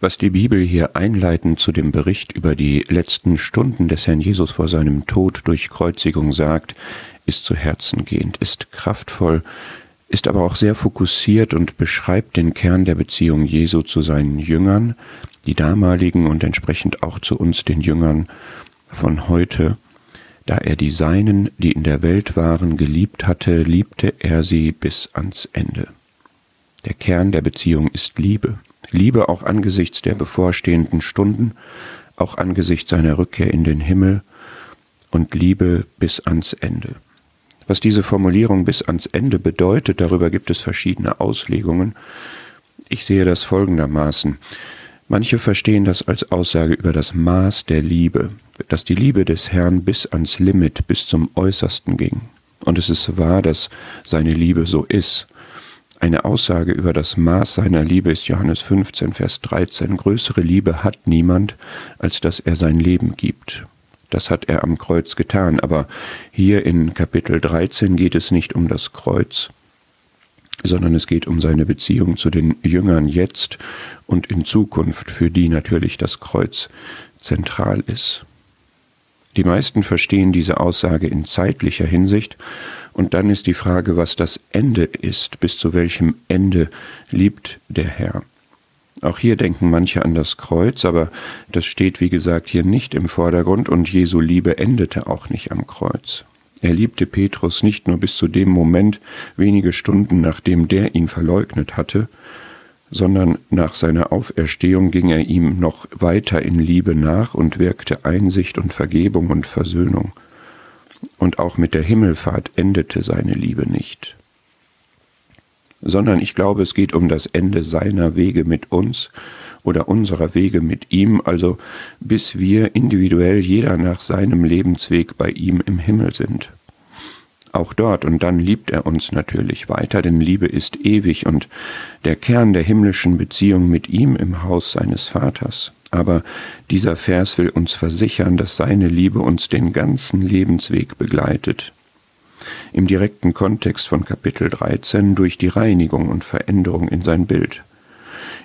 Was die Bibel hier einleitend zu dem Bericht über die letzten Stunden des Herrn Jesus vor seinem Tod durch Kreuzigung sagt, ist zu Herzen gehend, ist kraftvoll, ist aber auch sehr fokussiert und beschreibt den Kern der Beziehung Jesu zu seinen Jüngern, die damaligen und entsprechend auch zu uns den Jüngern von heute. Da er die Seinen, die in der Welt waren, geliebt hatte, liebte er sie bis ans Ende. Der Kern der Beziehung ist Liebe. Liebe auch angesichts der bevorstehenden Stunden, auch angesichts seiner Rückkehr in den Himmel und Liebe bis ans Ende. Was diese Formulierung bis ans Ende bedeutet, darüber gibt es verschiedene Auslegungen. Ich sehe das folgendermaßen. Manche verstehen das als Aussage über das Maß der Liebe, dass die Liebe des Herrn bis ans Limit, bis zum Äußersten ging. Und es ist wahr, dass seine Liebe so ist. Eine Aussage über das Maß seiner Liebe ist Johannes 15, Vers 13. Größere Liebe hat niemand, als dass er sein Leben gibt. Das hat er am Kreuz getan. Aber hier in Kapitel 13 geht es nicht um das Kreuz, sondern es geht um seine Beziehung zu den Jüngern jetzt und in Zukunft, für die natürlich das Kreuz zentral ist. Die meisten verstehen diese Aussage in zeitlicher Hinsicht, und dann ist die Frage, was das Ende ist, bis zu welchem Ende liebt der Herr. Auch hier denken manche an das Kreuz, aber das steht, wie gesagt, hier nicht im Vordergrund und Jesu Liebe endete auch nicht am Kreuz. Er liebte Petrus nicht nur bis zu dem Moment, wenige Stunden nachdem der ihn verleugnet hatte, sondern nach seiner Auferstehung ging er ihm noch weiter in Liebe nach und wirkte Einsicht und Vergebung und Versöhnung. Und auch mit der Himmelfahrt endete seine Liebe nicht sondern ich glaube, es geht um das Ende seiner Wege mit uns oder unserer Wege mit ihm, also bis wir individuell jeder nach seinem Lebensweg bei ihm im Himmel sind. Auch dort, und dann liebt er uns natürlich weiter, denn Liebe ist ewig und der Kern der himmlischen Beziehung mit ihm im Haus seines Vaters. Aber dieser Vers will uns versichern, dass seine Liebe uns den ganzen Lebensweg begleitet, im direkten Kontext von Kapitel 13 durch die Reinigung und Veränderung in sein Bild,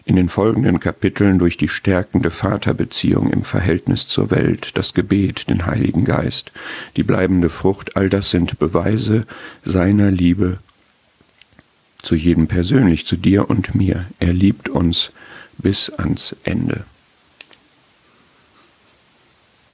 in den folgenden Kapiteln durch die stärkende Vaterbeziehung im Verhältnis zur Welt, das Gebet, den Heiligen Geist, die bleibende Frucht, all das sind Beweise seiner Liebe zu jedem persönlich, zu dir und mir. Er liebt uns bis ans Ende.